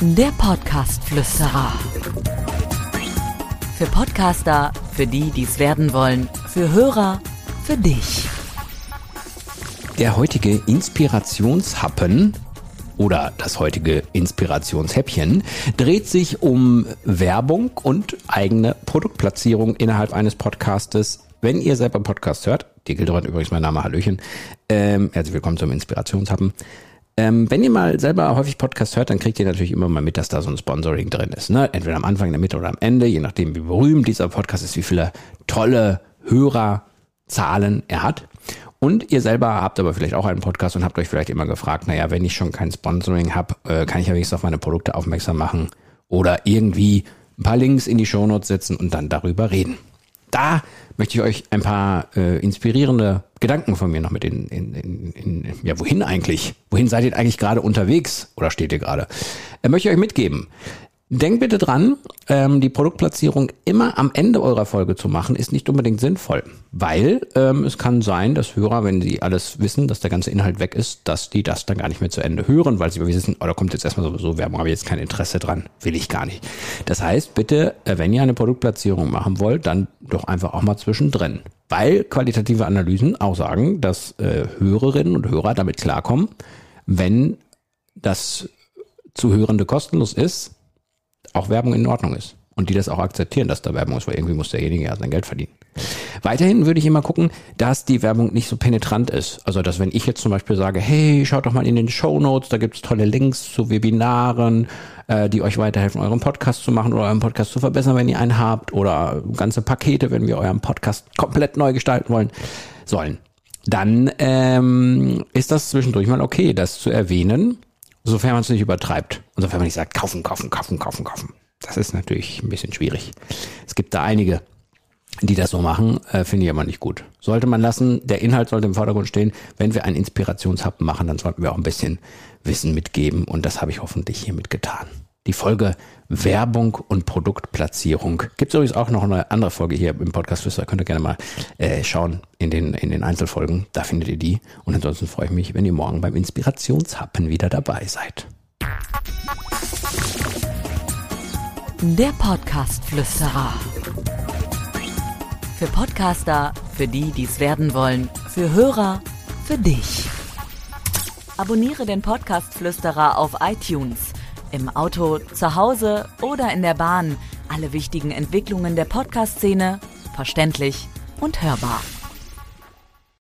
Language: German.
Der Podcast-Flüsterer. Für Podcaster, für die, die es werden wollen, für Hörer, für dich. Der heutige Inspirationshappen oder das heutige Inspirationshäppchen dreht sich um Werbung und eigene Produktplatzierung innerhalb eines Podcastes. Wenn ihr selber Podcast hört, die Gilderon übrigens mein Name, Hallöchen, ähm, herzlich willkommen zum Inspirationshappen. Ähm, wenn ihr mal selber häufig Podcast hört, dann kriegt ihr natürlich immer mal mit, dass da so ein Sponsoring drin ist. Ne? Entweder am Anfang, in der Mitte oder am Ende, je nachdem, wie berühmt dieser Podcast ist, wie viele tolle Hörerzahlen er hat. Und ihr selber habt aber vielleicht auch einen Podcast und habt euch vielleicht immer gefragt, naja, wenn ich schon kein Sponsoring habe, äh, kann ich ja wenigstens auf meine Produkte aufmerksam machen oder irgendwie ein paar Links in die Shownotes setzen und dann darüber reden. Da möchte ich euch ein paar äh, inspirierende Gedanken von mir noch mit in, in, in, in, ja, wohin eigentlich? Wohin seid ihr eigentlich gerade unterwegs oder steht ihr gerade? Äh, möchte ich euch mitgeben. Denkt bitte dran, ähm, die Produktplatzierung immer am Ende eurer Folge zu machen, ist nicht unbedingt sinnvoll, weil ähm, es kann sein, dass Hörer, wenn sie alles wissen, dass der ganze Inhalt weg ist, dass die das dann gar nicht mehr zu Ende hören, weil sie wissen, oh, da kommt jetzt erstmal sowieso Werbung, habe ich jetzt kein Interesse dran, will ich gar nicht. Das heißt, bitte, äh, wenn ihr eine Produktplatzierung machen wollt, dann doch einfach auch mal zwischendrin, weil qualitative Analysen auch sagen, dass äh, Hörerinnen und Hörer damit klarkommen, wenn das Zuhörende kostenlos ist, auch Werbung in Ordnung ist. Und die das auch akzeptieren, dass da Werbung ist, weil irgendwie muss derjenige ja sein Geld verdienen. Weiterhin würde ich immer gucken, dass die Werbung nicht so penetrant ist. Also, dass wenn ich jetzt zum Beispiel sage, hey, schaut doch mal in den Show Notes, da gibt's tolle Links zu Webinaren, äh, die euch weiterhelfen, euren Podcast zu machen oder euren Podcast zu verbessern, wenn ihr einen habt, oder ganze Pakete, wenn wir euren Podcast komplett neu gestalten wollen sollen. Dann ähm, ist das zwischendurch mal okay, das zu erwähnen sofern man es nicht übertreibt. Und sofern man nicht sagt, kaufen, kaufen, kaufen, kaufen, kaufen. Das ist natürlich ein bisschen schwierig. Es gibt da einige, die das so machen, äh, finde ich aber nicht gut. Sollte man lassen, der Inhalt sollte im Vordergrund stehen. Wenn wir einen Inspirationshub machen, dann sollten wir auch ein bisschen Wissen mitgeben und das habe ich hoffentlich hiermit getan. Die Folge Werbung und Produktplatzierung. Gibt es übrigens auch noch eine andere Folge hier im Podcast Flüster. Könnt ihr gerne mal äh, schauen in den, in den Einzelfolgen. Da findet ihr die. Und ansonsten freue ich mich, wenn ihr morgen beim Inspirationshappen wieder dabei seid. Der Podcast Flüsterer. Für Podcaster, für die, die es werden wollen, für Hörer, für dich. Abonniere den Podcast Flüsterer auf iTunes im Auto, zu Hause oder in der Bahn. Alle wichtigen Entwicklungen der Podcast-Szene verständlich und hörbar.